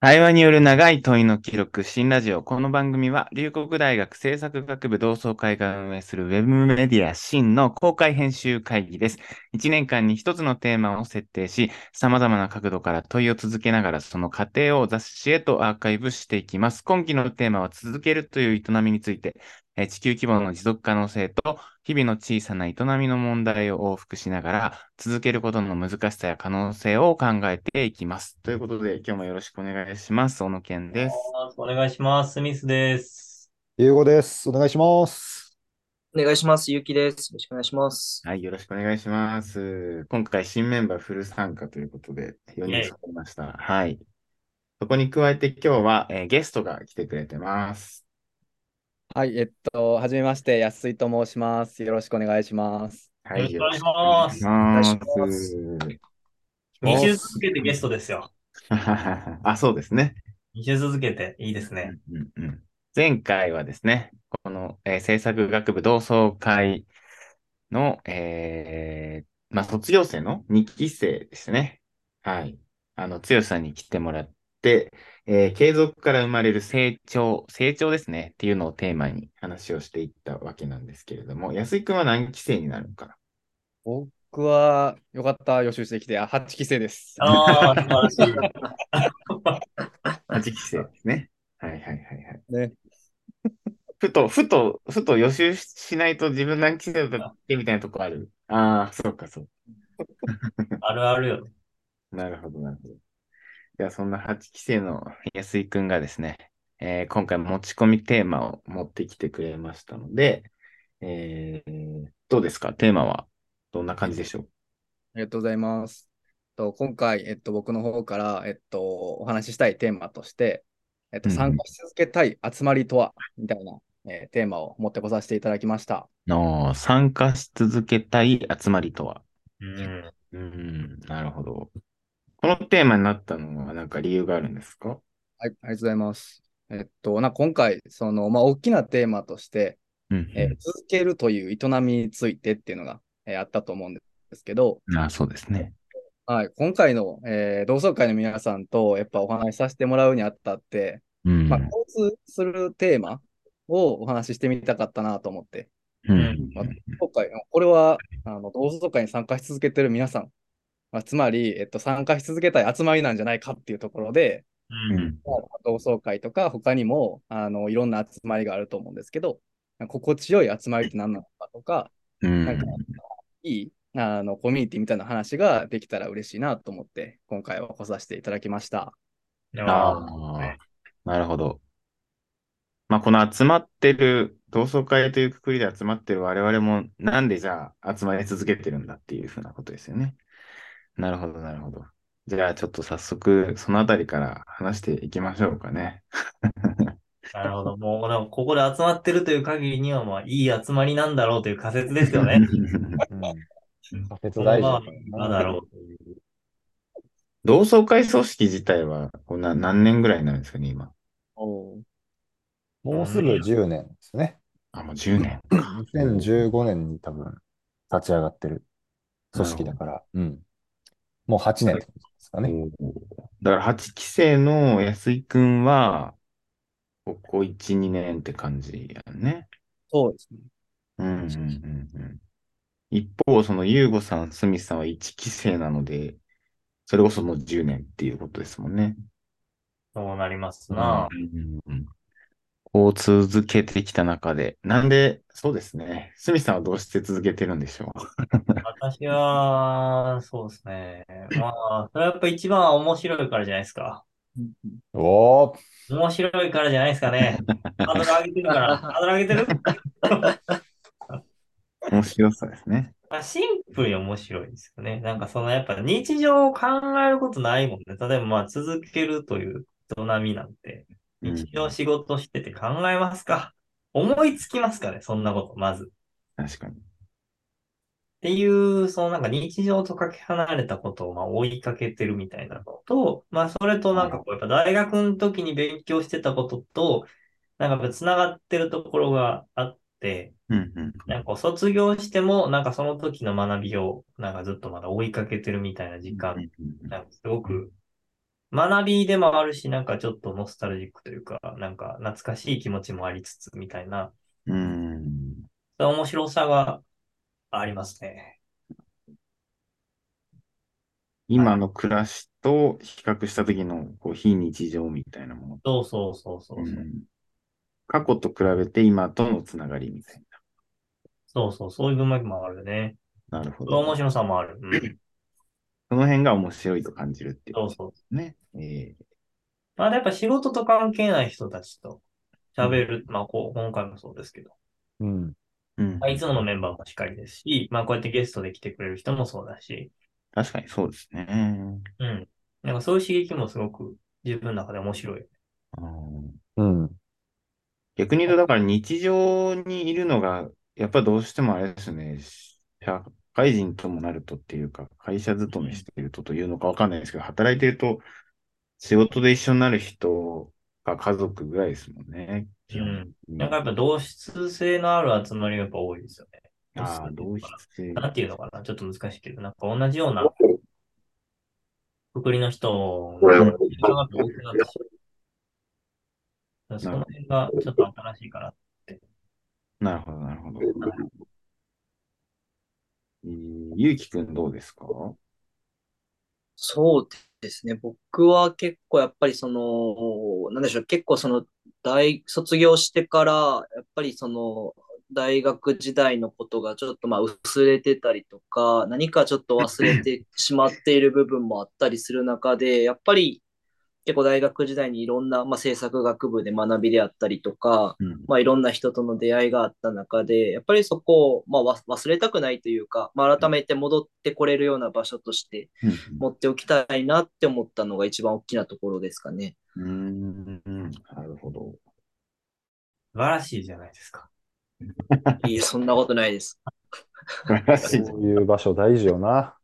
対話による長い問いの記録、新ラジオ。この番組は、龍谷大学政策学部同窓会が運営するウェブメディア新の公開編集会議です。1年間に1つのテーマを設定し、様々な角度から問いを続けながら、その過程を雑誌へとアーカイブしていきます。今期のテーマは、続けるという営みについて、え地球規模の持続可能性と、日々の小さな営みの問題を往復しながら、続けることの難しさや可能性を考えていきます。ということで、今日もよろしくお願いします。小野健です。お願いします。スミスです。ゆうごです。お願いします。お願いします。ゆうきです。よろしくお願いします。はい、よろしくお願いします。今回、新メンバーフル参加ということで、4人揃いました。はい。そこに加えて今日は、えー、ゲストが来てくれてます。はい、えっと、はじめまして、安井と申します。よろしくお願いします。はい、よろしくお願いします。2週続けてゲストですよ。あ、そうですね。2週続けていいですね。うんうん、前回はですね、この、えー、制作学部同窓会の、えー、まあ、卒業生の2期生ですね。はい。あの、剛さんに来てもらって、えー、継続から生まれる成長、成長ですねっていうのをテーマに話をしていったわけなんですけれども、安井くんは何期生になるのかな？僕は、よかった、予習してきて、8期生です。ああ、素晴らしい。8期生ですね。はいはいはいはい。ね、ふと、ふと、ふと予習しないと自分何期生だっけみたいなとこある。ああ、そうかそう。あるあるよね。なるほどなるほど。では、そんな8期生の安井くんがですね、えー、今回持ち込みテーマを持ってきてくれましたので、えー、どうですか？テーマはどんな感じでしょう？ありがとうございます。と今回、えっと、僕の方から、えっと、お話ししたいテーマとして、えっと、参加し続けたい集まりとは、みたいな、えー、テーマを持ってこさせていただきました。の参加し続けたい集まりとは？うん、うん、なるほど。このテーマになったのは何か理由があるんですか？はい、ありがとうございます。えっと、な今回、その、まあ、大きなテーマとして、うんうん、えー、続けるという営みについてっていうのが、えー、あったと思うんですけど、あそうですね。はい、今回の、えー、同窓会の皆さんとやっぱお話しさせてもらうにあったって、うん、まあ、共通するテーマをお話ししてみたかったなと思って、うん。まあ、今回、これはあの同窓会に参加し続けてる皆さんまあ、つまり、えっと、参加し続けたい集まりなんじゃないかっていうところで、うん、同窓会とか他にもあのいろんな集まりがあると思うんですけど、心地よい集まりって何なのかとか、うん、なんかいいあのコミュニティみたいな話ができたら嬉しいなと思って、今回は来させていただきました。ああ、なるほど。まあ、この集まってる、同窓会というくくりで集まってる我々も、なんでじゃあ集まり続けてるんだっていうふうなことですよね。なるほど、なるほど。じゃあ、ちょっと早速、そのあたりから話していきましょうかね。なるほど。もう、でもここで集まってるという限りには、まあ、いい集まりなんだろうという仮説ですよね。うん、仮説大事。なんだろう同窓会組織自体は、こんな何年ぐらいなんですかね、今？もうすぐ10年ですね。あ、もう10年。2015年に多分立ち上がってる組織だから。うん。もう8年ですかね。だから8期生の安井くんは、ここ1、2年って感じやね。そうですね。うんうんうんうん。一方、その、ゆうごさん、すみさんは1期生なので、それこそもう10年っていうことですもんね。そうなりますな。うんうん、こう続けてきた中で、なんで、そうですね。すみさんはどうして続けてるんでしょう？私は、そうですね。まあ、それはやっぱ一番面白いからじゃないですか。おー。面白いからじゃないですかね。ハードル上げてるから。ハードル上げてる？面白さですね。まあ、シンプルに面白いですよね。なんかそのやっぱ日常を考えることないもんね。例えばまあ続けるという営みなんて、日常仕事してて考えますか、うん、思いつきますかね？そんなこと、まず。確かに。っていう、そのなんか日常とかけ離れたことをまあ追いかけてるみたいなのと、まあそれとなんかこうやっぱ大学の時に勉強してたことと、なんか繋がってるところがあって、うんうん、なんか卒業してもなんかその時の学びをなんかずっとまだ追いかけてるみたいな時間、なんかすごく学びでもあるし、なんかちょっとノスタルジックというか、なんか懐かしい気持ちもありつつ、みたいな、うん。面白さがありますね。今の暮らしと比較した時のこう非日常みたいなもの。そうそうそうそう。ううん過去と比べて今とのつながりみたいそうそう、そういう文脈もあるよね。な。なるほその面ど。白さもある。うん、その辺が面白いと感じるっていうそうそう。ね。えまあ、やっぱ仕事と関係ない人たちと喋る。まあ、こう、今回もそうですけど。うん。えうんまあ、いつものメンバーもしっかりですし、まあ、こうやってゲストで来てくれる人もそうだし、確かにそうですね。うん。なんかそういう刺激もすごく自分の中で面白い。うんうん。逆に言うと、だから日常にいるのが、やっぱどうしてもあれですね、社会人ともなるとっていうか、会社勤めしているとというのかわかんないですけど、働いてると仕事で一緒になる人が家族ぐらいですもんね。うん。うんなんかやっぱ同質性のある集まりがやっぱ多いですよね。ああ、同質性。なんていうのかなちょっと難しいけど、なんか同じようなくくりの人が多くなってしまう。その辺がちょっと新しいから。なるほど、なるほど。えー、ゆうきくんどうですか？そうですね。僕は結構やっぱりその、なんでしょう、結構その大、卒業してから、やっぱりその、大学時代のことがちょっとまあ薄れてたりとか、何かちょっと忘れてしまっている部分もあったりする中で、やっぱり結構大学時代にいろんな、まあ、政策学部で学びであったりとか、うん。まあ、いろんな人との出会いがあった中で、やっぱりそこを、まあ、わ忘れたくないというか、まあ、改めて戻ってこれるような場所として持っておきたいなって思ったのが一番大きなところですかね。うん。うん。なるほど。素晴らしいじゃないですか。いいえ、そんなことないです。素晴らしい。そういう場所大事よな。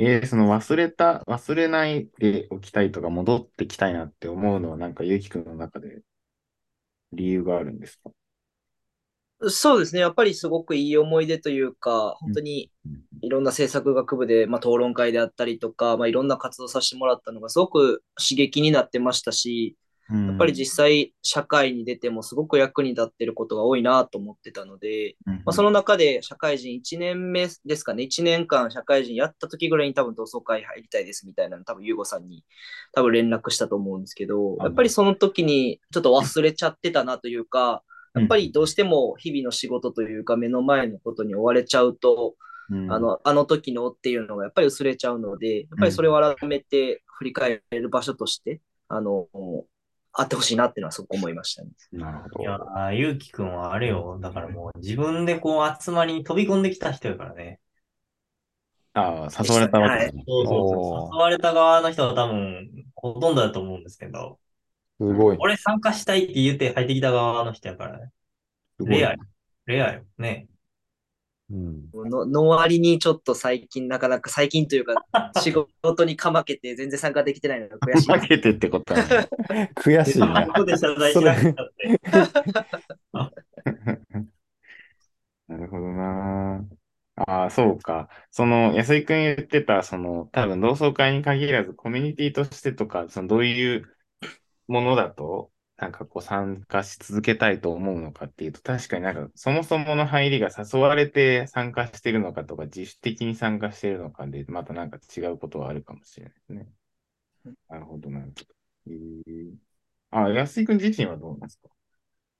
えー、その忘れた、忘れないでおきたいとか戻ってきたいなって思うのはなんかゆうきくんの中で理由があるんですか？そうですね。やっぱりすごくいい思い出というか、本当にいろんな政策学部で、まあ、討論会であったりとか、まあ、いろんな活動させてもらったのがすごく刺激になってましたし、やっぱり実際社会に出てもすごく役に立ってることが多いなと思ってたので、うん。まあ、その中で社会人1年目ですかね、1年間社会人やった時ぐらいに多分同窓会入りたいですみたいなの多分ゆうごさんに多分連絡したと思うんですけど、やっぱりその時にちょっと忘れちゃってたなというか、やっぱりどうしても日々の仕事というか目の前のことに追われちゃうと、うん。あの、あの時のっていうのがやっぱり薄れちゃうので、やっぱりそれを改めて振り返れる場所として、あの、あってほしいなっていうのはすごく思いましたね。なるほいやゆうきくんはあれよ。だからもう自分でこう集まりに飛び込んできた人やからね。ああ、誘われたわけですね。そうそうそう。誘われた側の人は多分ほとんどだと思うんですけど、すごい。俺参加したいって言って入ってきた側の人やからね。レアよ。レアよ。ね。うん。のの割にちょっと最近なかなか最近というか 仕事にかまけて全然参加できてないのが悔しい。負けてってことはね。悔しいな。ここで謝罪しなくたって。なるほどな。ああ、そうか。その、安井くん言ってた、その、多分同窓会に限らず、コミュニティとしてとか、その、どういうものだと、なんかこう、参加し続けたいと思うのかっていうと、確かになんか、そもそもの入りが誘われて参加してるのかとか、自主的に参加してるのかで、またなんか違うことはあるかもしれないですね。なるほど、なるほど。えー、あ、安井くん自身はどうなんですか？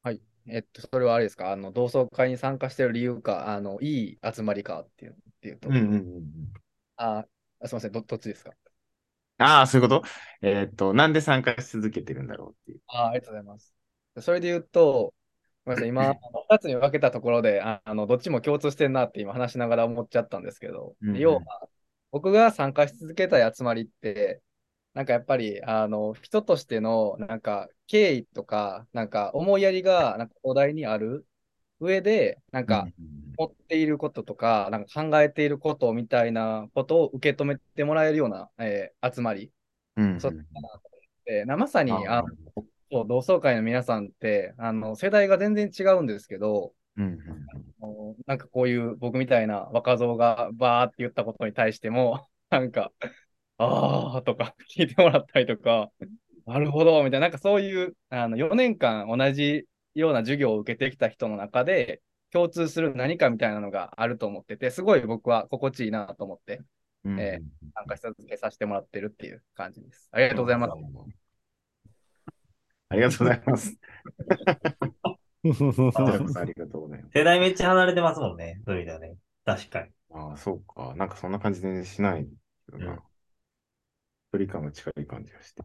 はい。えっと、それはあれですか？あの、同窓会に参加してる理由か、あの、いい集まりかっていう、っていうと。うんうんうんうん。あ、すみません、ど、どっちですか？ああ、そういうこと？えーっと、なんで参加し続けてるんだろうっていう。あありがとうございます。それで言うと、ごめんなさい、今、2つに分けたところで、ああの、どっちも共通してんなって今話しながら思っちゃったんですけど、うんうん要は、僕が参加し続けたい集まりって、なんかやっぱり、あの、人としての、なんか、敬意とか、なんか、思いやりが、なんか、お題にある上で、なんか、持っていることとか、なんか考えていることみたいなことを受け止めてもらえるような、えー集まり。うんうんそって。なまさに、ああのそう同窓会の皆さんって、あの、世代が全然違うんですけど、うんなんかこういう僕みたいな若造がバーって言ったことに対しても、なんか、ああとか聞いてもらったりとか、なるほど、みたいな、なんかそういう、あの、4年間同じような授業を受けてきた人の中で、共通する何かみたいなのがあると思ってて、すごい僕は心地いいなと思って、うんえ参加し続けさせてもらってるっていう感じです。ありがとうございます。ありがとうございます。こちらこうそありがとうございます。世代めっちゃ離れてますもんね。そういう意味ではね。確かに。ああ、そうか。なんかそんな感じ全然しないけどな。うん距離感が近い感じがして。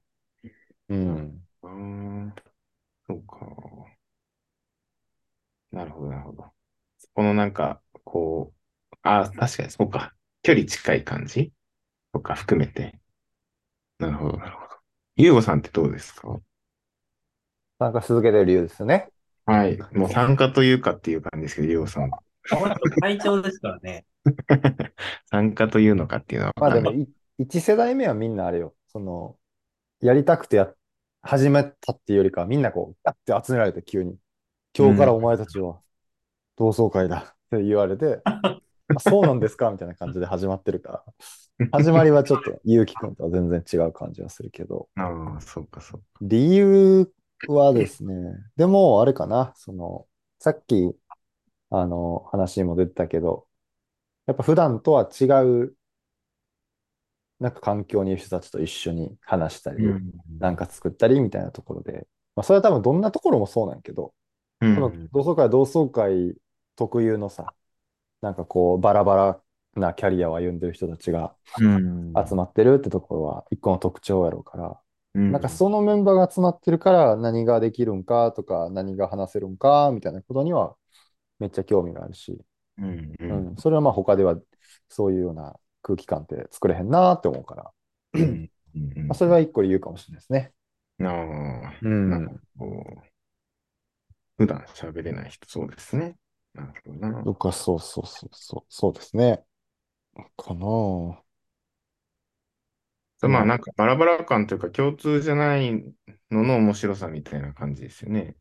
ん。うーん。そうか。なるほど、なるほど。このなんか、こう、ああ、確かにそうか。距離近い感じ？とか含めて。なるほど、なるほど。ゆうごさんってどうですか？参加し続けてる理由ですよね。はい。もう参加というかっていう感じですけど、ゆうごさん。この人会長ですからね。参加というのかっていうのはまあでも、一世代目はみんなあれよ。その、やりたくてや、始めたっていうよりかは、みんなこう、ガッて集められて急に。今日からお前たちは同窓会だって言われて、あそうなんですかみたいな感じで始まってるから。始まりはちょっと、ゆうきくんとは全然違う感じはするけど。ああ、そうか、そうか。理由はですね、でも、あれかな、その、さっき、あの、話にも出てたけど、やっぱ普段とは違う、なんか環境にいる人たちと一緒に話したり、なんか作ったりみたいなところで、まあ、それは多分どんなところもそうなんやけど、うんこの同窓会は同窓会特有のさ、なんかこう、バラバラなキャリアを歩んでる人たちがうん。集まってるってところは一個の特徴やろうから、うん。なんかそのメンバーが集まってるから何ができるんかとか何が話せるんかみたいなことにはめっちゃ興味があるし、うんううん。ん、それはまあ他ではそういうような空気感って作れへんなって思うから、うんうんまあ、それは一個理由かもしれないですね。ああ、うん。なんかこう、普段喋れない人、そうですね。なるほどな。僕はそうそうそうそう、そうですね。かなぁまあなんかバラバラ感というか共通じゃないのの面白さみたいな感じですよね。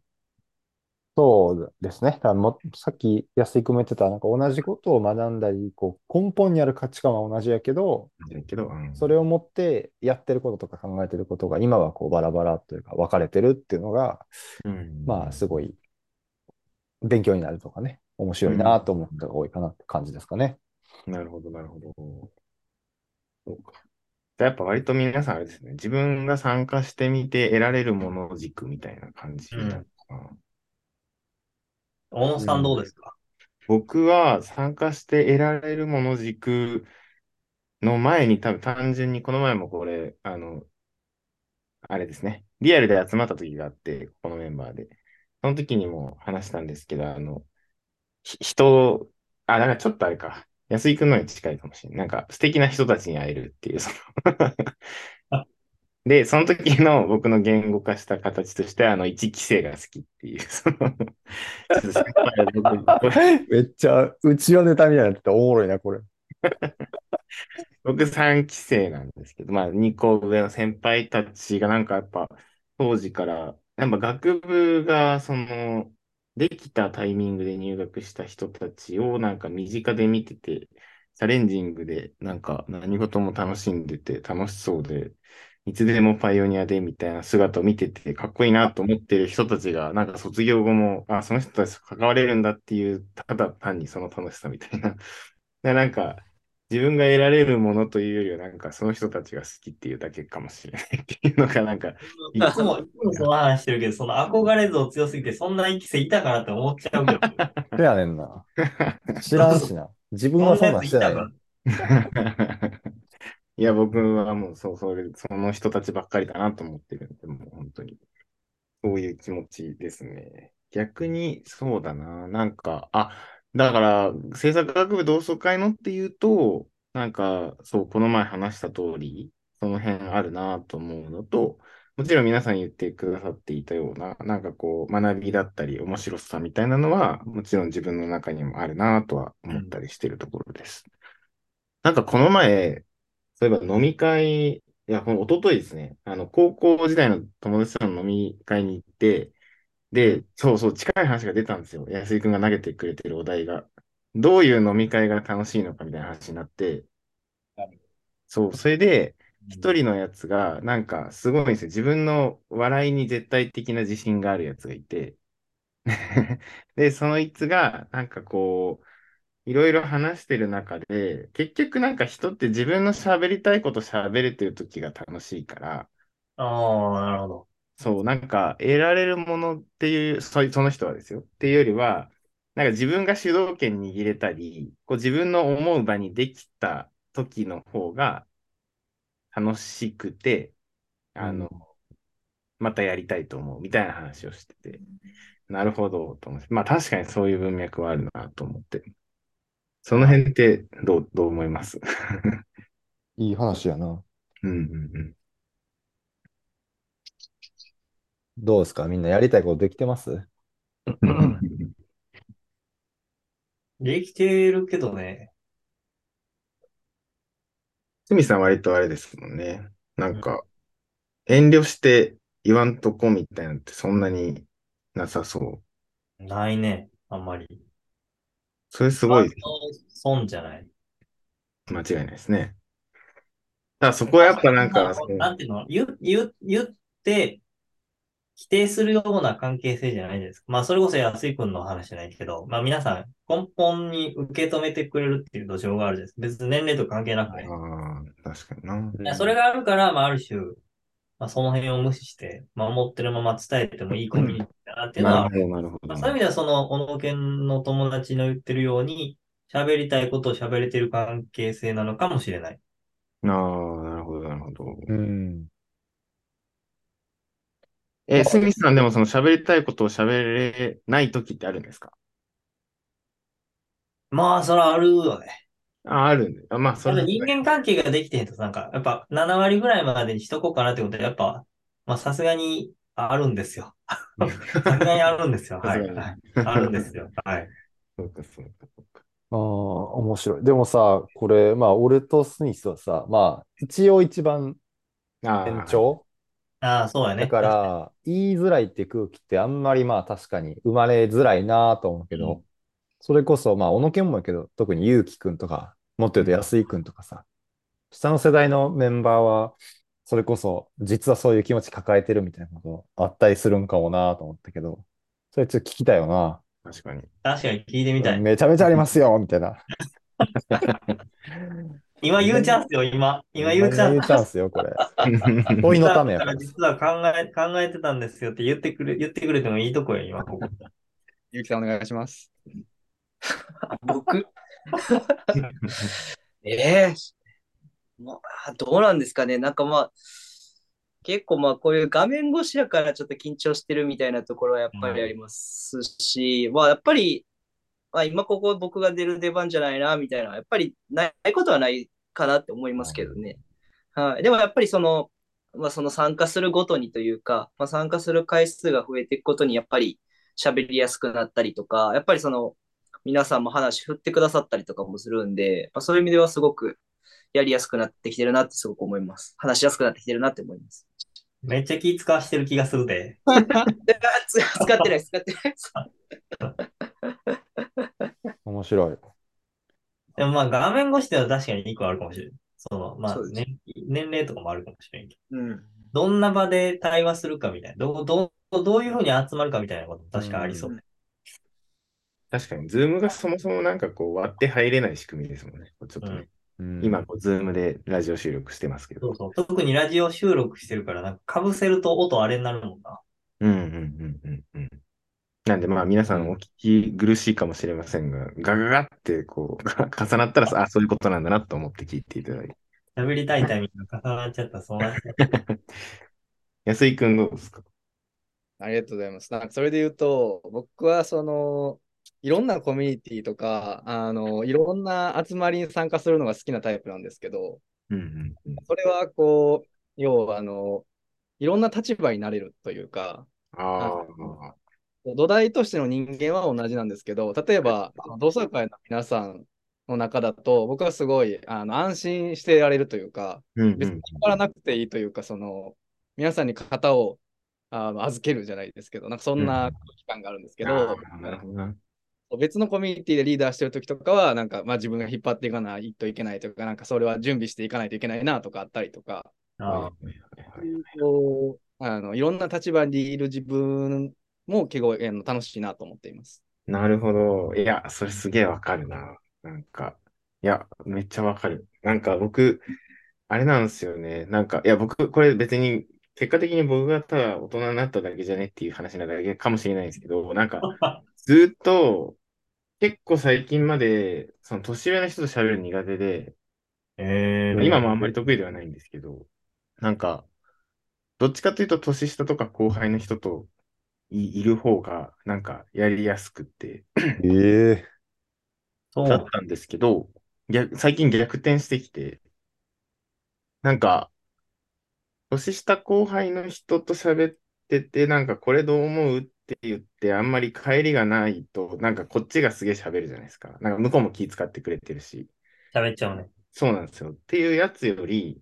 そうですね。だからもさっき安井君も言ってた、なんか同じことを学んだり、こう根本にある価値観は同じやけど、だけど、うんそれを持ってやってることとか考えてることが今はこうバラバラというか分かれてるっていうのが、うんまあすごい勉強になるとかね、面白いなと思ったが多いかなって感じですかね。なるほど、なるほど。そうか。じゃあやっぱ割と皆さんあれですね。自分が参加してみて得られるもの軸みたいな感じなのかな。小野さんどうですか、僕は参加して得られるもの軸の前に多分単純にこの前もこれ、あの、あれですね。リアルで集まった時があって、このメンバーで。その時にも話したんですけど、あの、ひ人、あ、だからちょっとあれか。安井くんのに近いかもしれない。なんか素敵な人たちに会えるっていう、その で、その時の僕の言語化した形として、あの、一期生が好きっていう、その、めっちゃうちのネタみたいになってておもろいな、これ。僕3期生なんですけど、まあ2個上の先輩たちがなんかやっぱ当時から、やっぱ学部がその、できたタイミングで入学した人たちをなんか身近で見てて、チャレンジングでなんか何事も楽しんでて楽しそうで、いつでもパイオニアでみたいな姿を見ててかっこいいなと思ってる人たちがなんか卒業後も、あ、その人たちと関われるんだっていう、ただ単にその楽しさみたいな。なんか、自分が得られるものというよりは、なんかその人たちが好きっていうだけかもしれないっていうのが、なんか、いつも、いつもその話してるけど、その憧れ像強すぎて、そんな一期生いたかなって思っちゃうけど。せやねんな。知らんしな。自分はそんなんしてない。いや、僕はもうそう、それ、その人たちばっかりだなと思ってるんで、もう本当に、そういう気持ちですね。逆に、そうだな、なんか、あ、だから、制作学部同窓会のっていうと、なんか、そう、この前話した通り、その辺あるなと思うのと、もちろん皆さん言ってくださっていたような、なんかこう、学びだったり、面白さみたいなのは、もちろん自分の中にもあるなとは思ったりしてるところです。なんかこの前、そういえば飲み会、いや、この一昨日ですね、あの、高校時代の友達との飲み会に行って、で、そうそう、近い話が出たんですよ。安井くんが投げてくれてるお題が。どういう飲み会が楽しいのかみたいな話になって、そう、それで、一人のやつが、なんかすごいんですよ。自分の笑いに絶対的な自信があるやつがいて、で、そのいつが、なんかこう、いろいろ話してる中で、結局なんか人って自分の喋りたいこと喋れてる時が楽しいから、ああ、なるほど。そう、なんか得られるものっていう、そその人はですよ。っていうよりは、なんか自分が主導権握れたり、こう自分の思う場にできた時の方が楽しくて、あの、またやりたいと思うみたいな話をしてて、なるほどと思って、まあ確かにそういう文脈はあるなと思って。その辺ってどう、どう思います？いい話やな。うんうんうん。どうですか？みんなやりたいことできてます？できてるけどね。すみさん割とあれですもんね。なんか、遠慮して言わんとこみたいなのってそんなになさそう。ないね。あんまり。それすごい損じゃない。間違いないですね。ただそこはやっぱなんか、まあなんていうの？言う、言う、言って、否定するような関係性じゃないですか。まあ、それこそ安井君の話じゃないけど、まあ皆さん根本に受け止めてくれるっていう土壌があるじゃないですか。別に年齢とか関係なくね。ああ、確かにな。いやそれがあるから、まあある種、まあその辺を無視して、守ってるまま伝えてもいいコミュニティだなっていうのはなるほど、なるほどまあ、。そういう意味では、その、小野健の友達の言ってるように、喋りたいことを喋れてる関係性なのかもしれない。ああ、なるほど、なるほど。うん。え、すみさんでもその喋りたいことを喋れない時ってあるんですか？まあ、それはあるよね。ああ、あるんで。あまあ、それ人間関係ができてへんと、なんか、やっぱ7割ぐらいまでにしとこうかなってことで、やっぱ、まあ、さすがにあるんですよ。さすがにあるんですよ。はい。あるんですよ。はい。そうか、そうか、そうか。ああ、面白い。でもさ、これ、まあ、俺とスミスはさ、まあ、一応一番ああ、延長ああ、そうやね。だから、言いづらいって空気ってあんまりまあ確かに生まれづらいなと思うけど、うんそれこそまあ小野健もやけど、特にゆうきくんとか、もっと言うと安井くんとかさ、下の世代のメンバーは、それこそ実はそういう気持ち抱えてるみたいなことあったりするんかもなと思ったけど、それちょっと聞きたいよな。確かに。確かに聞いてみたい。めちゃめちゃありますよみたいな。今言うチャンスよ、今。今言うチャンス。言うチャンスよ、これ。問いのためやから。実は考え、考えてたんですよって言ってくれ、言ってくれてもいいとこよ、今、ここ。ゆうきさんお願いします。僕？ええまあ、どうなんですかね。なんかまあ、結構まあこういう画面越しやからちょっと緊張してるみたいなところはやっぱりありますし、まあやっぱり、まあ今ここ僕が出る出番じゃないなみたいなやっぱりないことはないかなって思いますけどね。はい。でもやっぱりその、まあその参加するごとにというか、まあ参加する回数が増えていくことにやっぱり喋りやすくなったりとか、やっぱりその皆さんも話振ってくださったりとかもするんで、まあ、そういう意味ではすごくやりやすくなってきてるなってすごく思います。話しやすくなってきてるなって思います。めっちゃ気使わしてる気がするで。つ使ってない使ってない。面白い。でもまあ画面越しでは確かに一個あるかもしれない。その、まあ年、年齢とかもあるかもしれんけど。うん。どんな場で対話するかみたいな。どう、どう、どういうふうに集まるかみたいなことも確かありそうね。確かに、 Zoom がそもそもなんかこう割って入れない仕組みですもんね。ちょっとね。うん今、こう、 Zoom でラジオ収録してますけど。そうそう。特にラジオ収録してるから、なんか被せると音あれになるもんな。うんうんうんうんうん。なんでまあ皆さんお聞き苦しいかもしれませんが、ガガガってこう、重なったら、あ、そういうことなんだなと思って聞いていただいて。喋りたいタイミングが重なっちゃったらそうなっちゃう。安井くんどうですか？ありがとうございます。なんかそれで言うと、僕はその、いろんなコミュニティとか、あの、いろんな集まりに参加するのが好きなタイプなんですけど、うんうんうん。それはこう、要はあの、いろんな立場になれるというか、あ土台としての人間は同じなんですけど、例えば、同窓会の皆さんの中だと、僕はすごいあの安心してられるというか、あ。うんうん別に引っ張らなくていいというか、その、皆さんに肩をあの預けるじゃないですけど、なんかそんな空気感があるんですけど、あーなるほどな。別のコミュニティでリーダーしてる時とかは、なんか、まあ自分が引っ張っていかないといけないとか、なんかそれは準備していかないといけないなとかあったりとか、あいろんな立場にいる自分も結構あの楽しいなと思っています。なるほど。いや、それすげえわかるな。なんか、いや、めっちゃわかる。なんか僕、あれなんですよね。なんか、いや、僕、これ別に、結果的に僕がただ大人になっただけじゃねっていう話なだけかもしれないんですけど、なんか、ずっと、結構最近まで、その年上の人と喋るの苦手で、ええ今もあんまり得意ではないんですけど、なんか、どっちかというと年下とか後輩の人とい、いる方が、なんかやりやすくって、ええそう。だったんですけど、逆、最近逆転してきて、なんか、年下後輩の人と喋ってて、なんかこれどう思うって言って、あんまり帰りがないと、なんかこっちがすげえ喋るじゃないですか。なんか向こうも気遣ってくれてるし。喋っちゃうね。そうなんですよ。っていうやつより、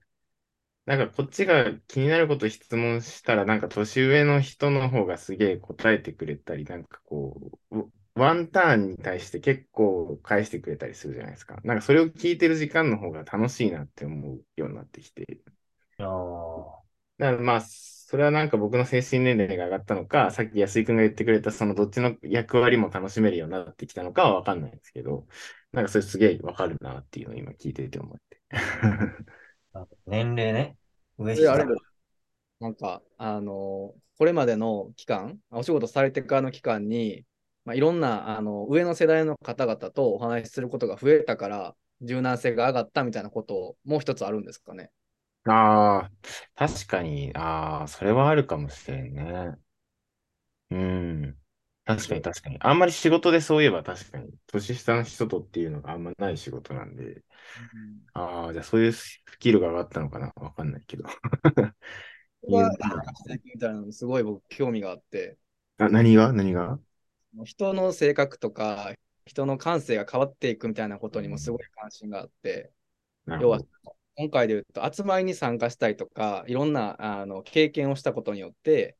なんかこっちが気になること質問したら、なんか年上の人の方がすげえ答えてくれたり、なんかこう、うワンターンに対して結構返してくれたりするじゃないですか。なんかそれを聞いてる時間の方が楽しいなって思うようになってきて。ああ。だからまあ、それはなんか僕の精神年齢が上がったのか、さっき安井くんが言ってくれたそのどっちの役割も楽しめるようになってきたのかはわかんないんですけど、なんかそれすげえわかるなっていうのを今聞いてて思って。年齢ね。上それあれ下。なんか、あの、これまでの期間、お仕事されてからの期間に、まあ、いろんなあの上の世代の方々とお話しすることが増えたから、柔軟性が上がったみたいなこともう一つあるんですかね。ああ、確かに、ああ、それはあるかもしれんね。うん。確かに確かに。あんまり仕事でそういえば確かに、年下の人とっていうのがあんまない仕事なんで、ああ、じゃあそういうスキルが上がったのかな？わかんないけど。僕はみたいなのにすごい僕興味があって、あ、何が？何が？人の性格とか、人の感性が変わっていくみたいなことにもすごい関心があって、要は。今回で言うと集まりに参加したりとか、いろんなあの経験をしたことによって、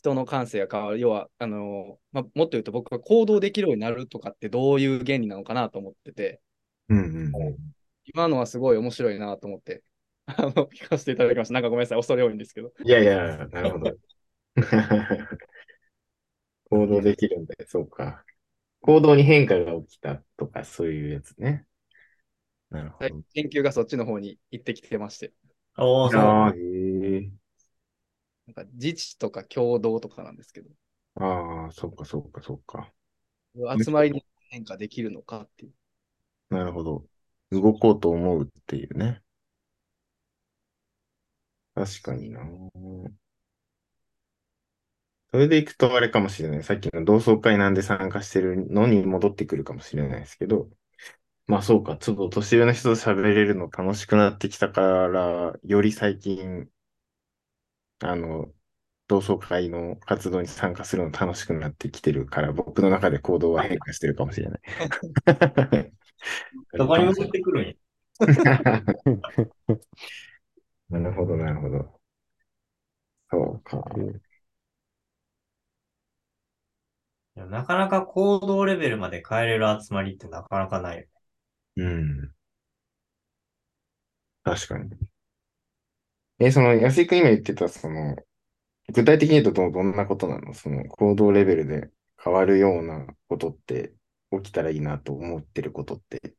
人の感性が変わる。要は、あのまあ、もっと言うと僕が行動できるようになるとかってどういう原理なのかなと思ってて、うんうんうん。今のはすごい面白いなと思って、あの聞かせていただきました。なんかごめんなさい、恐れ多いんですけど。いやいや、なるほど。行動できるんで、そうか。行動に変化が起きたとか、そういうやつね。なるほはいど。研究がそっちの方に行ってきてまして、おお、そう。なんか自治とか共同とかなんですけど、ああ、そっかそっかそっか。集まりに変化できるのかっていう。なるほど。動こうと思うっていうね。確かにな。それでいくとあれかもしれない。さっきの同窓会なんで参加してるのに戻ってくるかもしれないですけど、まあそうか、ちょっと年上の人と喋れるの楽しくなってきたから、より最近、あの、同窓会の活動に参加するの楽しくなってきてるから、僕の中で行動は変化してるかもしれない。どこに向かってくるんや？なるほど、なるほど。そうか。なかなか行動レベルまで変えれる集まりってなかなかないよね。うん。確かに。え、その、安井くん今言ってた、その、具体的に言うとど、どんなことなの？その、行動レベルで変わるようなことって、起きたらいいなと思ってることって？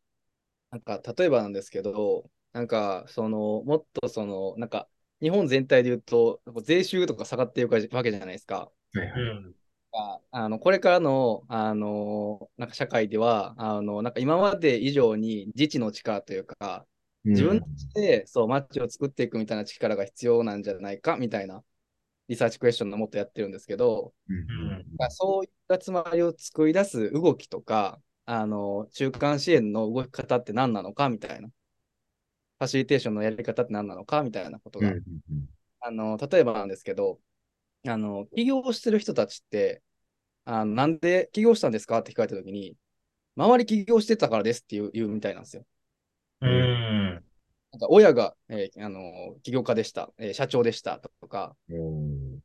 なんか、例えばなんですけど、なんか、その、もっとその、なんか、日本全体で言うと、税収とか下がっていくわけじゃないですか。うん。ああの、これからの、あの、なんか社会では、あの、なんか今まで以上に自治の力というか、自分たちで、そう、街を作っていくみたいな力が必要なんじゃないか、みたいな、リサーチクエスチョンのもっとやってるんですけど、うんそういった集まりを作り出す動きとか、あの、中間支援の動き方って何なのかみたいな。ファシリテーションのやり方って何なのかみたいなことが、うんうんあの、例えばなんですけど、あの、起業してる人たちって、あのなんで起業したんですかって聞かれたときに、周り起業してたからですって言う言うみたいなんですよ。うん。なんか親が、えーあの起業家でした、えー社長でしたとか、うん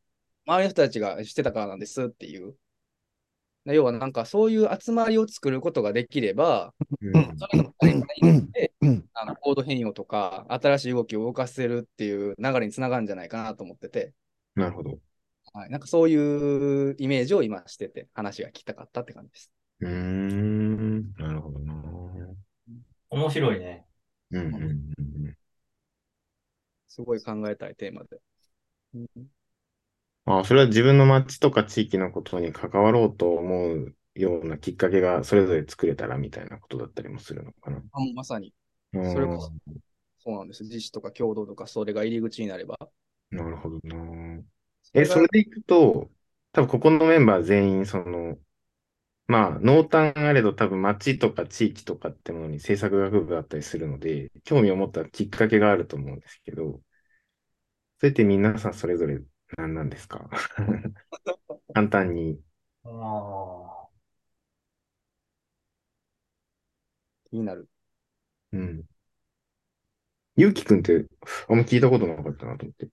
周りの人たちがしてたからなんですっていう。要はなんかそういう集まりを作ることができれば、うんそれのでうんあのコード変容とか、新しい動きを動かせるっていう流れにつながるんじゃないかなと思ってて、なるほど。はい、なんかそういうイメージを今してて、話が聞きたかったって感じです。うーん。なるほどな。面白いね。うんうんうんうん。すごい考えたいテーマで。うんあ、それは自分の町とか地域のことに関わろうと思うようなきっかけがそれぞれ作れたらみたいなことだったりもするのかな。あまさに、うんそれこそそうなんです。自治とか共同とか、それが入り口になれば。なるほどな。え、それでいくと、多分ここのメンバー全員、その、まあ、濃淡あれど多分町とか地域とかってものに政策学部があったりするので、興味を持ったきっかけがあると思うんですけど、それって皆さんそれぞれ何なんですか？簡単に。ああ。気になる。うん。ゆうきくんって、あんま聞いたことなかったなと思って。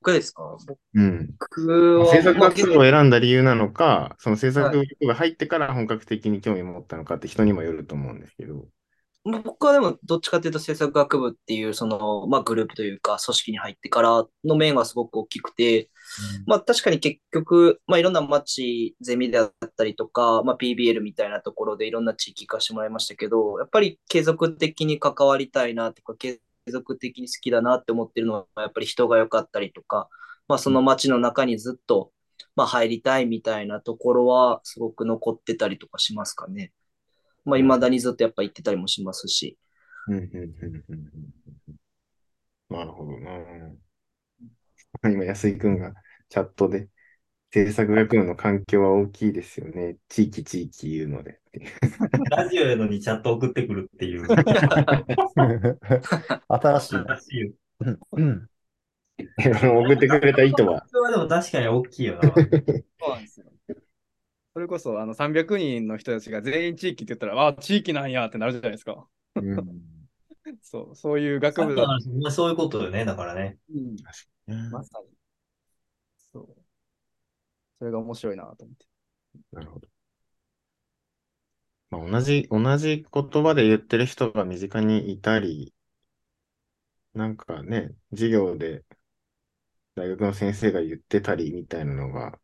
僕ですか？うん。僕は、政策まあ学部を選んだ理由なのか、その政策学部が入ってから本格的に興味を持ったのかって人にもよると思うんですけど。僕はでもどっちかというと政策学部っていうその、まあ、グループというか組織に入ってからの面がすごく大きくて、まあ確かに結局、まあいろんな町ゼミであったりとか、まあ PBL みたいなところでいろんな地域化してもらいましたけど、やっぱり継続的に関わりたいなとか、継続的に好きだなって思ってるのはやっぱり人が良かったりとか、まあその町の中にずっと、まあ入りたいみたいなところはすごく残ってたりとかしますかね。まあ未だにずっとやっぱ行ってたりもしますし。なるほどな。今、安井くんがチャットで、政策学部の環境は大きいですよね。地域地域言うので。ラジオやのにチャット送ってくるっていう。新しいな。新しい。うん 送ってくれた意図は。それはでも確かに大きいよな。そうなんですよ。それこそあの300人の人たちが全員地域って言ったら、ああ、地域なんやってなるじゃないですか。うん そう、そういう学部だ。そういうことよね、だからね。うんまさに。それが面白いなと思って。なるほど。まあ、同じ、同じ言葉で言ってる人が身近にいたり、なんかね、授業で大学の先生が言ってたりみたいなのが、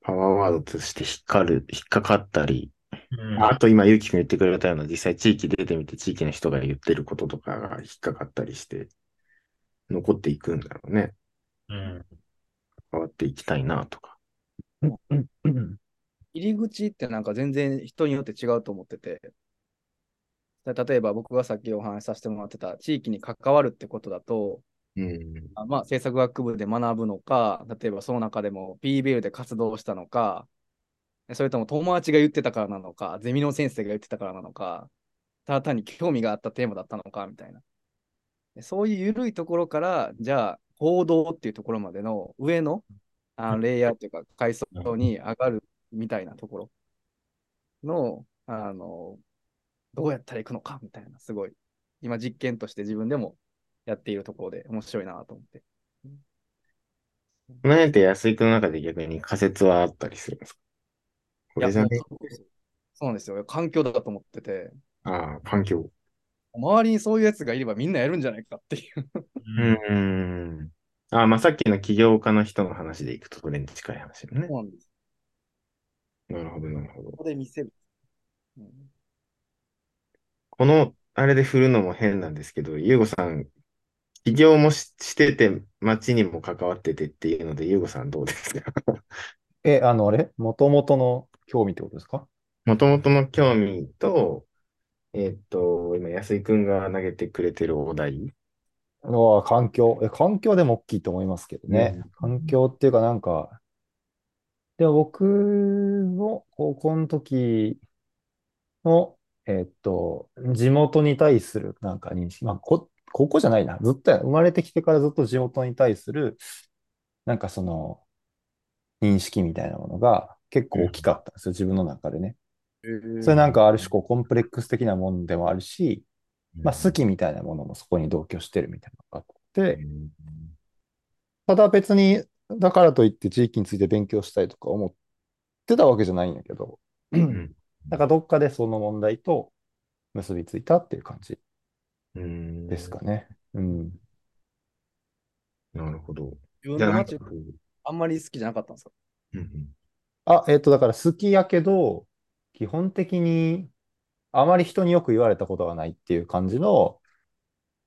パワーワードとして引っかる、引っかかったり、うんあと今、ゆうきくん言ってくれたような、実際地域出てみて地域の人が言ってることとかが引っかかったりして、残っていくんだろうね。うん。変わっていきたいなとか。入り口ってなんか全然人によって違うと思ってて、で例えば僕がさっきお話しさせてもらってた地域に関わるってことだと、うん。あまあ、政策学部で学ぶのか、例えばその中でも PBL で活動したのか、それとも友達が言ってたからなのか、ゼミの先生が言ってたからなのか、ただ単に興味があったテーマだったのか、みたいな。でそういう緩いところから、じゃあ、行動っていうところまでの上のあのレイヤーっていうか、階層に上がるみたいなところの、あの、どうやったら行くのか、みたいな、すごい、今実験として自分でもやっているところで面白いなと思って。この辺って安井くんの中で逆に仮説はあったりするんですか？これじゃね？そうなんですよ。環境だと思ってて、ああ、環境。周りにそういうやつがいればみんなやるんじゃないかっていう。うーん。ああ、まあさっきの起業家の人の話でいくとそれに近い話だね。そうなんです。なるほど、なるほどこ。こで見せる。うんこの、あれで振るのも変なんですけど、ゆうごさん、起業もししてて、町にも関わっててっていうので、ゆうごさんどうですか？え、あの、あれ？もともとの興味ってことですか？もともとの興味と、えーっと、今、安井くんが投げてくれてるお題。のは環境。え、環境でも大きいと思いますけどね。うん環境っていうかなんか、でも僕の高校の時の、えっと、地元に対するなんか認識、まあ、こ、高校じゃないな。ずっとや、生まれてきてからずっと地元に対する、なんかその、認識みたいなものが結構大きかったんですよ、自分の中でね。それなんかある種こうコンプレックス的なものでもあるし、まあ好きみたいなものもそこに同居してるみたいなのがあって、ただ別に、だからといって地域について勉強したいとか思っってたわけじゃないんやけど、ん。なんかどっかでその問題と結びついたっていう感じうん。ですかね。うん。なるほど。自分の街、あんまり好きじゃなかったんですか？うんうん。あ、えっと、だから好きやけど、基本的にあまり人によく言われたことがないっていう感じの、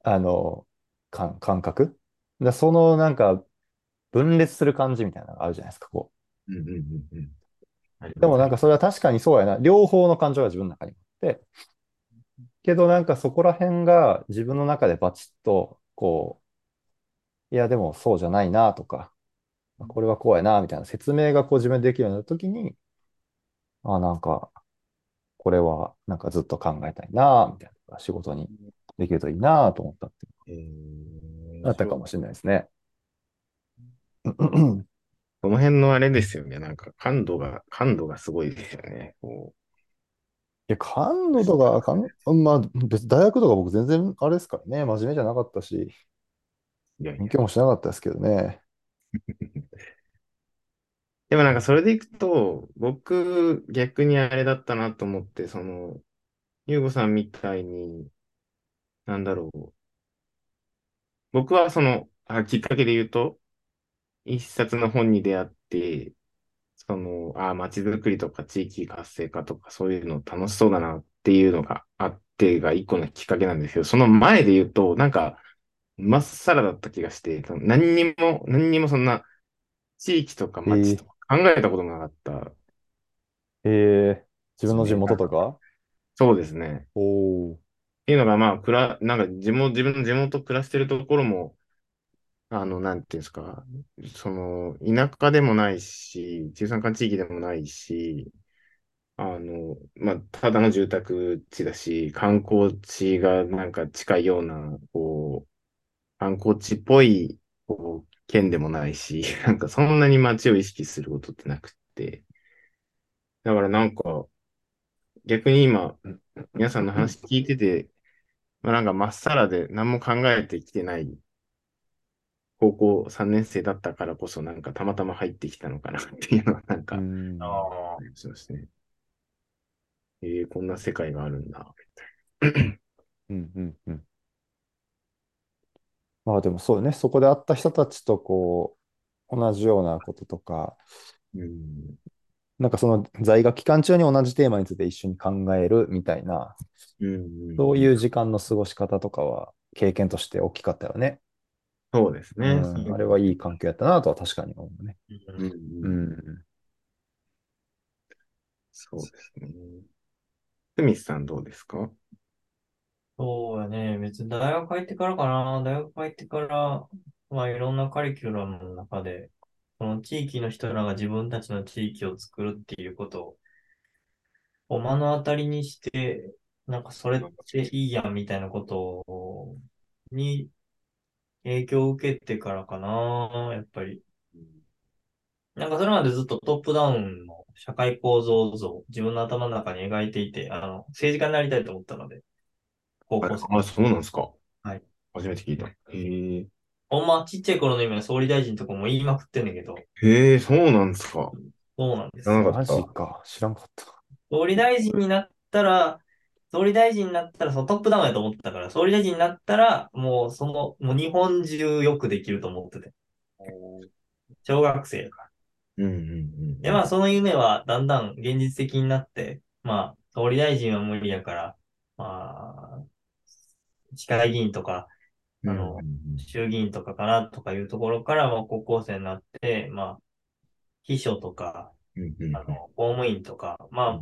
あの、感感覚だそのなんか分裂する感じみたいなのがあるじゃないですか、こうんうんうんうんう。でもなんかそれは確かにそうやな。両方の感情が自分の中にあって、けどなんかそこら辺が自分の中でバチッと、こう、いやでもそうじゃないなとか、これはこうやなみたいな説明がこう自分でできるようになった時に、あ、なんか、これはなんかずっと考えたいなみたいな、仕事にできるといいなと思ったってえーあったかもしれないですね。この辺のあれですよね。なんか感度が、感度がすごいですよね。こいや、感度とか、かんまあ、別に大学とか僕全然あれですからね、真面目じゃなかったし、ういやいや勉強もしなかったですけどね。でもなんかそれでいくと、僕逆にあれだったなと思って、その、ゆうごさんみたいに、なんだろう。僕はその、あ、きっかけで言うと、一冊の本に出会って、その、あ、街づくりとか地域活性化とかそういうの楽しそうだなっていうのがあってが一個のきっかけなんですけど、その前で言うと、なんか、まっさらだった気がして、何にも、何にもそんな、地域とか街とか考えたこともなかった。えー、自分の地元とか？そうですね。おー。っていうのが、まあ、くら、なんか地元、自分の地元暮らしてるところも、あの、なんていうんですか、その、田舎でもないし、中山間地域でもないし、あの、まあ、ただの住宅地だし、観光地がなんか近いような、こう、観光地っぽい、県でもないし、なんかそんなに街を意識することってなくって、だからなんか、逆に今、皆さんの話聞いてて、まあ、なんかまっさらで何も考えてきてない高校3年生だったからこそなんかたまたま入ってきたのかなっていうのはなんか、うあん。ありしますね。えー、こんな世界があるんだ。うんうんうん。まあでもそうよね、そこで会った人たちとこう、同じようなこととか、うん。なんかその在学期間中に同じテーマについて一緒に考えるみたいな、うん。そういう時間の過ごし方とかは経験として大きかったよね。そうですね。うん、あれはいい環境やったなとは確かに思うね。ーうん。う。そうですね。スミスさんどうですか？そうやね。別に大学入ってからかな。大学入ってから、まあいろんなカリキュラムの中で、この地域の人らが自分たちの地域を作るっていうことをお目の当たりにして、なんかそれっていいやんみたいなことに影響を受けてからかな。やっぱり。なんかそれまでずっとトップダウンの社会構造像、自分の頭の中に描いていて、あの、政治家になりたいと思ったので、高校生。あ、そうなんですか。はい。初めて聞いた。へえ。ほんま、ちっちゃい頃の夢は総理大臣とかも言いまくってんねんけど、へえ、そうなんですか。そうなんですよ。マ知らなかったジか。知らんかった。総理大臣になったら、総理大臣になったら、そのトップダウンやと思ってたから、総理大臣になったら、もうその、もう日本中よくできると思ってて。小学生やから。うんうんうん。で、まあ、その夢はだんだん現実的になって、まあ、総理大臣は無理やから、まあ、市会議員とか、あの衆議院とかかなとかいうところから、まあ、高校生になって、まあ、秘書とか、あの、公務員とか、まあ、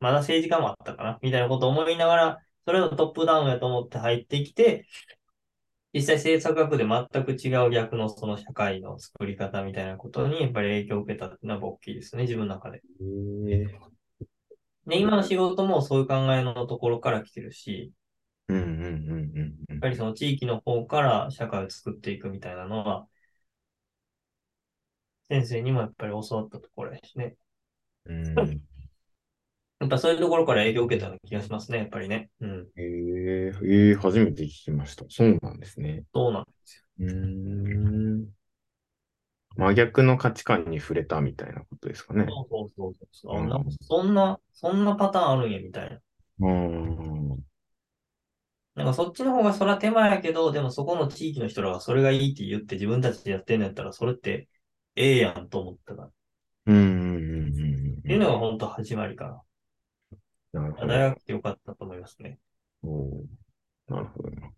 まだ政治家もあったかな、みたいなことを思いながら、それをトップダウンやと思って入ってきて、実際政策学で全く違う逆のその社会の作り方みたいなことにやっぱり影響を受けたっていうのは大きいですね、自分の中で。で、今の仕事もそういう考えのところから来てるし、うんうんうんうんうんやっぱりその地域の方から社会を作っていくみたいなのは、先生にもやっぱり教わったところやしね。うん。やっぱそういうところから影響を受けたような気がしますね、やっぱりね。うん。へえ、へえ、初めて聞きました。そうなんですね。そうなんですよ。うーん。真逆の価値観に触れたみたいなことですかね。そうそうそうそう。うんそんな、そんなパターンあるんや、みたいな。うん。なんかそっちの方がそら手間やけど、でもそこの地域の人らがそれがいいって言って自分たちでやってんのやったら、それってええやんと思ったから。っうんうんうんていうのが本当始まりかな。なるほど。大学ってよかったと思いますね。おーなるほどな。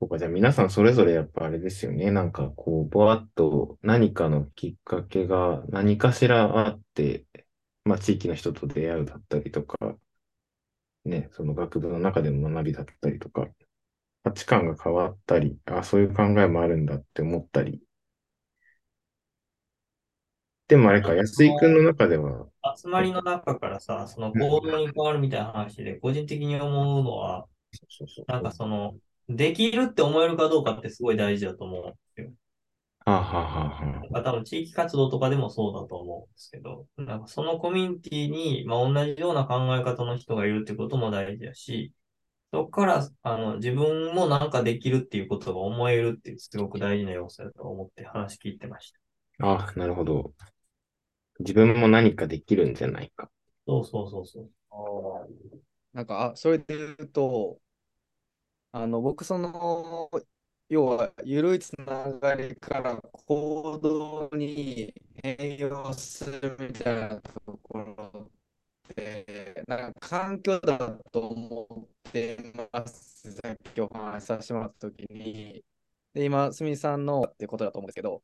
そうか、じゃあ皆さんそれぞれやっぱあれですよね。なんかこう、ぼわっと何かのきっかけが何かしらあって、まあ地域の人と出会うだったりとか、ね、その学部の中での学びだったりとか、価値観が変わったり、あ、そういう考えもあるんだって思ったり。でもあれか、安井くんの中では、集まりの中からさ、その行動に変わるみたいな話で、個人的に思うのは、なんかその、できるって思えるかどうかってすごい大事だと思う。はあ、はあはあ多分地域活動とかでもそうだと思うんですけど、なんかそのコミュニティに、まあ、同じような考え方の人がいるってことも大事だし、そこから、あの、自分もなんかできるっていうことが思えるっていうすごく大事な要素だと思って話聞いてました。あ、なるほど。自分も何かできるんじゃないか。そうそうそうそう。なんか、あ、それで言うと、あの、僕、その、要は、緩いつながりから行動に変容するみたいなところって、なんか環境だと思ってます。さっきお話しさせてもらったときに、で、今、すみさんのってことだと思うんですけど、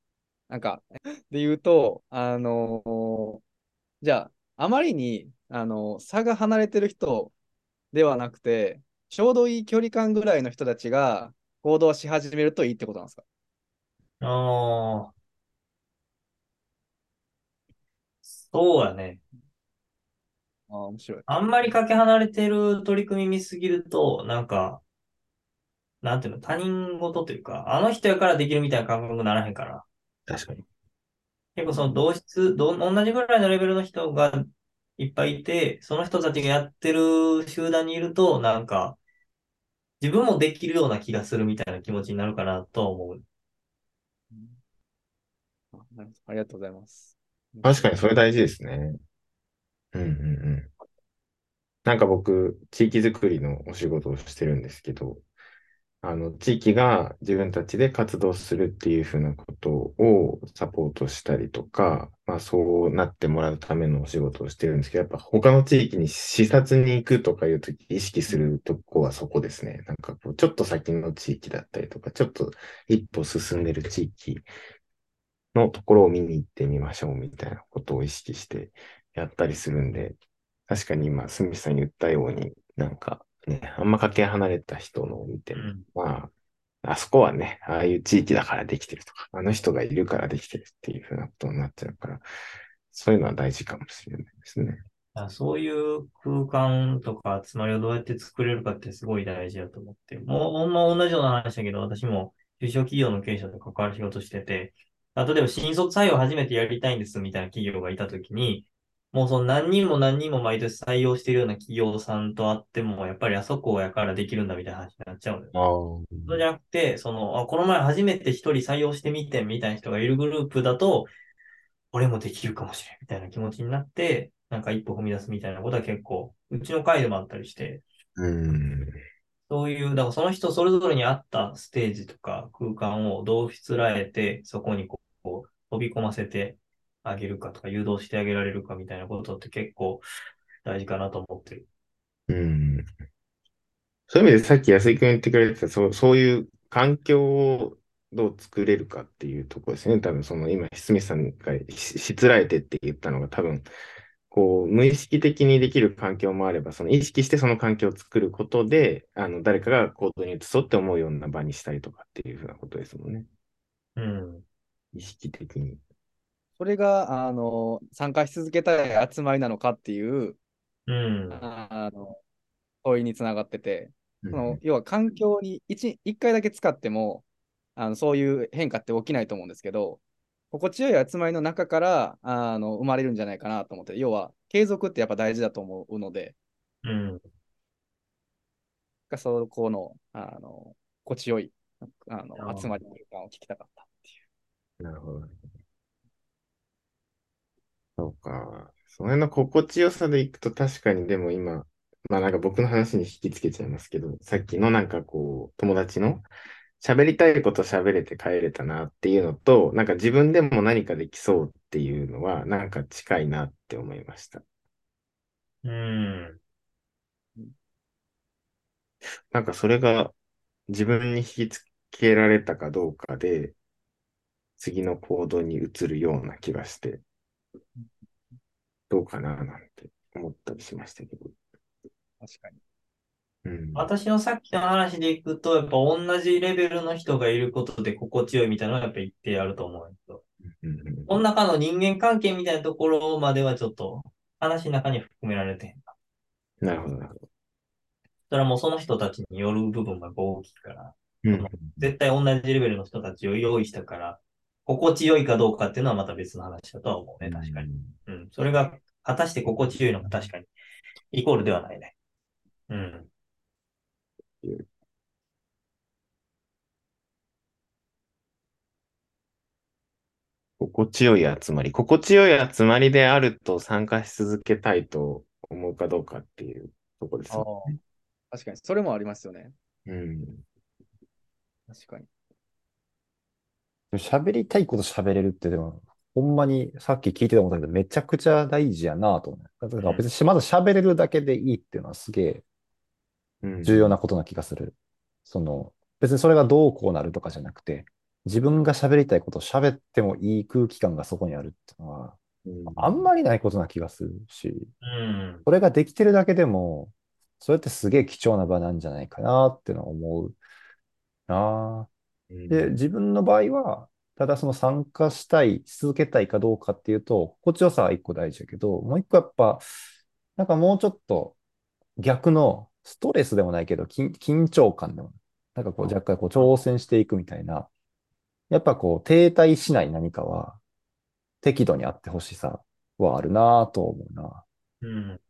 なんか、で言うと、あのじゃあ、あまりに、あの、差が離れてる人ではなくて、ちょうどいい距離感ぐらいの人たちが行動し始めるといいってことなんですか？ああ。そうやね。ああ、面白い。あんまりかけ離れてる取り組み見すぎると、なんか、なんていうの、他人事というか、あの人やからできるみたいな感覚にならへんから。確かに。結構その同質、ど同じぐらいのレベルの人がいっぱいいて、その人たちがやってる集団にいると、なんか、自分もできるような気がするみたいな気持ちになるかなとは思う。ありがとうございます。確かにそれ大事ですね。うんうんうん。なんか僕、地域づくりのお仕事をしてるんですけど、あの、地域が自分たちで活動するっていうふうなことをサポートしたりとか、まあそうなってもらうためのお仕事をしてるんですけど、やっぱ他の地域に視察に行くとかいうとき意識するとこはそこですね。なんかこう、ちょっと先の地域だったりとか、ちょっと一歩進んでる地域のところを見に行ってみましょうみたいなことを意識してやったりするんで、確かに今、スミスさんに言ったように、なんかね、あんまかけ離れた人のを見ても、うん。まあ、あそこはね、ああいう地域だからできてるとか、あの人がいるからできてるっていうふうなことになっちゃうから、そういうのは大事かもしれないですね。あそういう空間とか集まりをどうやって作れるかってすごい大事だと思って。もう、ほんま同じような話だけど、私も中小企業の経営者と関わる仕事してて、あ例えば新卒採用初めてやりたいんですみたいな企業がいたときに、もうその何人も何人も毎年採用しているような企業さんと会っても、やっぱりあそこやからできるんだみたいな話になっちゃうのよ。あそうじゃなくて、その、あ、この前初めて一人採用してみてみたいな人がいるグループだと、俺もできるかもしれんみたいな気持ちになって、なんか一歩踏み出すみたいなことは結構、うちの会でもあったりして、うん。そういう、だからその人それぞれに合ったステージとか空間をどうしつらえて、そこにこう飛び込ませてあげるかとか、誘導してあげられるかみたいなことって結構大事かなと思ってる。うん。そういう意味でさっき安井君言ってくれてた、そう、そういう環境をどう作れるかっていうところですね。多分その今、スミスさんがししつらえてって言ったのが多分、こう、無意識的にできる環境もあれば、その意識してその環境を作ることで、あの、誰かが行動に移そうって思うような場にしたりとかっていうふうなことですもんね。うん。意識的に。それが、あの、参加し続けたい集まりなのかっていう、うん。あの、問いにつながってて、うんその要は環境に一一回だけ使ってもあのそういう変化って起きないと思うんですけど心地よい集まりの中からあの生まれるんじゃないかなと思って要は継続ってやっぱ大事だと思うのでうん。そこのあの心地よいああのー集まり空間を聞きたかったっていう。なるほど。そうか。その辺の心地よさでいくと確かにでも今、まあなんか僕の話に引きつけちゃいますけど、さっきのなんかこう、友達の喋りたいこと喋れて帰れたなっていうのと、なんか自分でも何かできそうっていうのは、なんか近いなって思いました。うん。なんかそれが自分に引きつけられたかどうかで、次の行動に移るような気がして、どうかななんて思ったりしましたけど。確かに。うん。私のさっきの話でいくと、やっぱ同じレベルの人がいることで心地よいみたいなのはやっぱ一定あると思うんですよ。うんうんこの中の人間関係みたいなところまではちょっと話の中に含められてへん。なるほど、なるほど。それはもうその人たちによる部分が大きいから、うん絶対同じレベルの人たちを用意したから、心地よいかどうかっていうのはまた別の話だとは思うね、確かに。。うん。それが果たして心地よいのか確かに、イコールではないね。うん。心地よい集まり。心地よい集まりであると参加し続けたいと思うかどうかっていうところですね。あ確かに。それもありますよね。うん。確かに。喋りたいこと喋れるって、でも、ほんまにさっき聞いてて思ったけど、めちゃくちゃ大事やなと思う。だから別にまず喋れるだけでいいっていうのはすげえうん重要なことな気がする。その、別にそれがどうこうなるとかじゃなくて、自分が喋りたいことを喋ってもいい空気感がそこにあるっていうのは、うんあんまりないことな気がするし、うん。それができてるだけでも、それってすげえ貴重な場なんじゃないかなっていうのは思うなうんで、自分の場合は、ただその参加したい、し続けたいかどうかっていうと、心地よさは一個大事だけど、もう一個やっぱ、なんかもうちょっと逆のストレスでもないけど、緊緊張感でもない、なんかこう若干こう挑戦していくみたいな、やっぱこう停滞しない何かは適度にあってほしさはあるなぁと思うな。うん。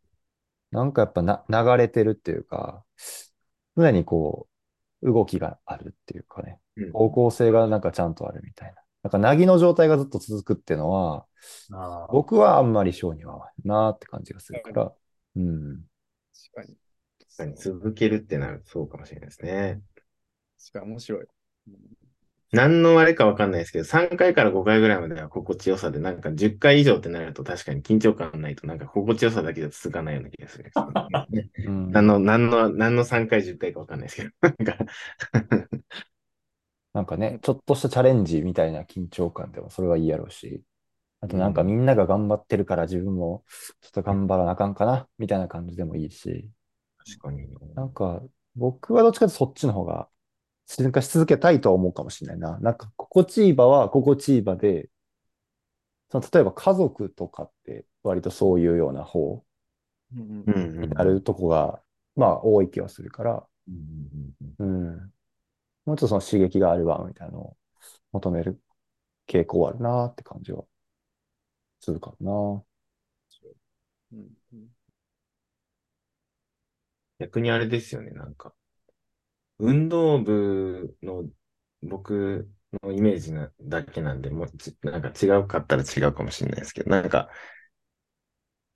なんかやっぱな流れてるっていうか、常にこう動きがあるっていうかね。うん方向性がなんかちゃんとあるみたいな。なんか、なぎの状態がずっと続くっていうのは。僕はあんまり性には合わないなって感じがするから、うん。確かに。確かに続けるってなるそうかもしれないですね。確かに面白い。何のあれかわかんないですけど、3回から5回ぐらいまでは心地よさで、なんか10回以上ってなると確かに緊張感ないと、なんか心地よさだけじゃ続かないような気がする。うん。何の、何の、何の3回、10回かわかんないですけど、なんか。なんかね、ちょっとしたチャレンジみたいな緊張感でもそれはいいやろうし、あとなんかみんなが頑張ってるから自分もちょっと頑張らなあかんかな、みたいな感じでもいいし、確かに。なんか僕はどっちかというとそっちの方が参加し続けたいとは思うかもしれないな。なんか心地いい場は心地いい場で、その例えば家族とかって割とそういうような方うんうんうんになるとこが、まあ多い気はするから、うんうんうん。もうちょっとその刺激があるわ、みたいなのを求める傾向はあるなって感じはするかな。うん逆にあれですよね、なんか。運動部の僕のイメージなだけなんで、もうちなんか違うかったら違うかもしれないですけど、なんか、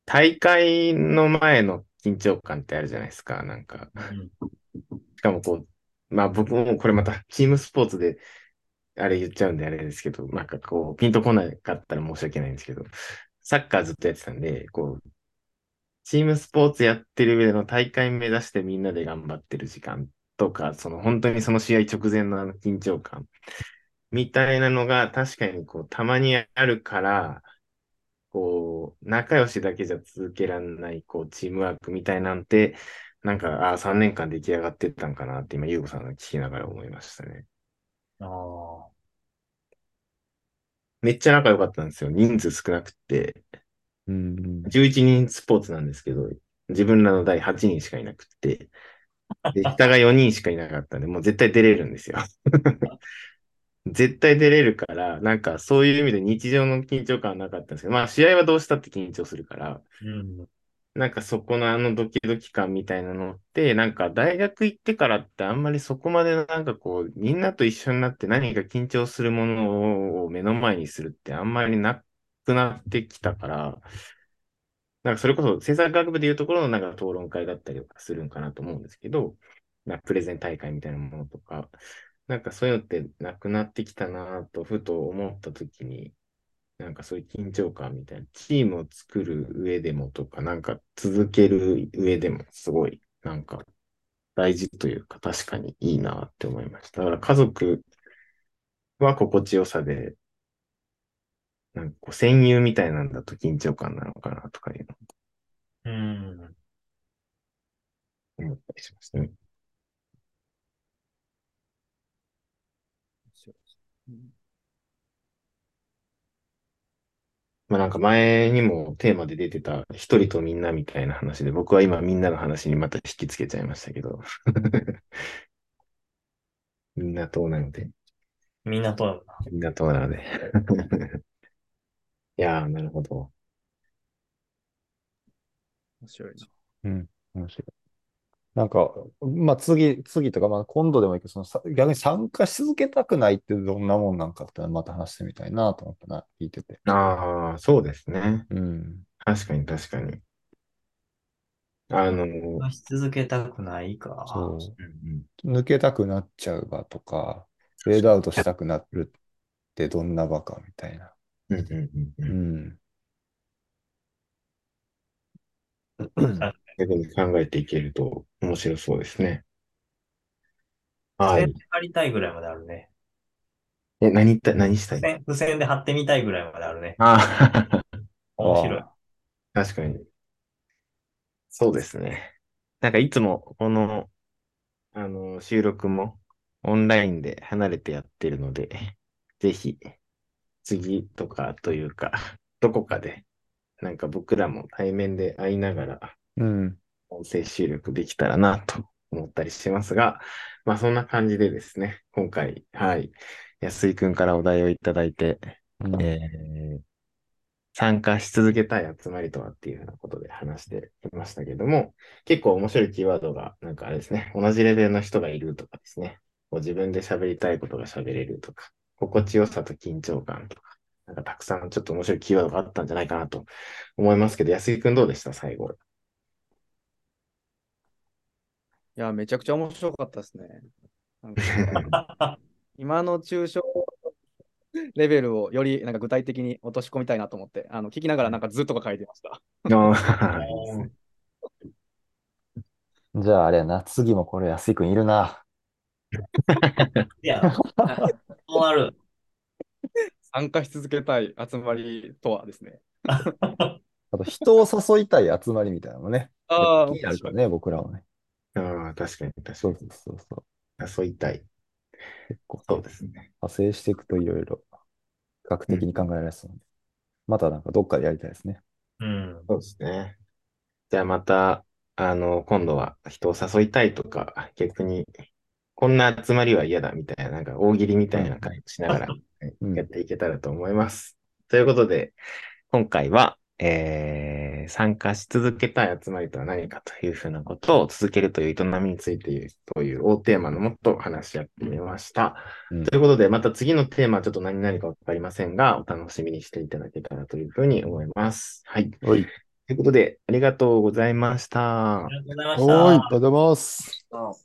大会の前の緊張感ってあるじゃないですか、なんか。しかもこう、まあ僕もこれまたチームスポーツであれ言っちゃうんであれですけど、なんかこう、ピンとこなかったら申し訳ないんですけど、サッカーずっとやってたんで、こう、チームスポーツやってる上での大会目指してみんなで頑張ってる時間とか、その本当にその試合直前のあの緊張感みたいなのが確かにこう、たまにあるから、こう、仲良しだけじゃ続けられない、こう、チームワークみたいなんて、なんか、ああ、3年間出来上がってったんかなって今、ゆうごさんが聞きながら思いましたね。ああ。めっちゃ仲良かったんですよ。人数少なくって、うん。11人スポーツなんですけど、自分らの代8人しかいなくって、で、下が4人しかいなかったんで、もう絶対出れるんですよ。絶対出れるから、なんかそういう意味で日常の緊張感はなかったんですけど、まあ試合はどうしたって緊張するから、うん。なんかそこのあのドキドキ感みたいなのって、なんか大学行ってからってあんまりそこまでなんかこう、みんなと一緒になって何か緊張するものを目の前にするってあんまりなくなってきたから、なんかそれこそ制作学部でいうところのなんか討論会だったりとかするんかなと思うんですけど、なプレゼン大会みたいなものとか、なんかそういうのってなくなってきたなとふと思った時に、なんかそういう緊張感みたいな、チームを作る上でもとか、なんか続ける上でもすごい、なんか大事というか確かにいいなって思いました。だから家族は心地よさで、なんかこう戦友みたいなんだと緊張感なのかなとかいううん。思ったりしますね。まあなんか前にもテーマで出てた一人とみんなみたいな話で、僕は今みんなの話にまた引きつけちゃいましたけど。みんなとなので、みんなとるな。みんなとなので。いやー、なるほど。面白いな。うん。面白い。なんか、まあ次、次とか、まあ今度でもいいけど、そのさ逆に参加し続けたくないってどんなもんなんかってまた話してみたいなと思ったな、聞いてて。ああ、そうですね。うん。確かに確かに。あの、うんし続けたくないか。そうんう。抜けたくなっちゃう場とか、フェードアウトしたくなるってどんな場かみたいな。うんうんうんううんん。逆に考えていけると面白そうですね。はい。付箋で貼りたいぐらいまであるね。え、何言った、何したい？付箋、付箋で貼ってみたいぐらいまであるね。ああ、面白い。あ確かに。そうですね。なんかいつもこの、あの、収録もオンラインで離れてやってるので、ぜひ次とかというか、どこかで、なんか僕らも対面で会いながらうん。音声収録できたらなと思ったりしますが、まあそんな感じでですね、今回、はい、安井くんからお題をいただいて、うんえー参加し続けたい集まりとはっていうふうなことで話してきましたけども、結構面白いキーワードが、なんかあれですね、同じレベルの人がいるとかですね、こう自分で喋りたいことが喋れるとか、心地よさと緊張感とか、なんかたくさんちょっと面白いキーワードがあったんじゃないかなと思いますけど、安井くんどうでした？最後。いや、めちゃくちゃ面白かったですね。今の抽象レベルをよりなんか具体的に落とし込みたいなと思って、あの聞きながらなんか図とか書いてました。じゃああれやな、次もこれ安井くんいるな。いや、そうなる。参加し続けたい集まりとはですね。あと人を誘いたい集まりみたいなのもね。ああ、気になるからね、僕らはね。ああ、確かに確かに。そうそうそうそう。あそう言いたい。結構そうですね。派生していくといろいろ比較的に考えられそうなので、またなんかどっかでやりたいですね。うん。そうですね。じゃあまた、あの、今度は人を誘いたいとか、逆に、こんな集まりは嫌だみたいな、なんか大喜利みたいな感じしながらうんやっていけたらと思います。ということで、今回は、えー、参加し続けたい集まりとは何かというふうなことを続けるという営みについていうという大テーマのもっと話し合ってみました。うんということで、また次のテーマはちょっと何々かわかりませんが、お楽しみにしていただけたらというふうに思います。はい。はい。ということで、ありがとうございましたあ。りがとうございまおしたーい、ありがとうございます。あ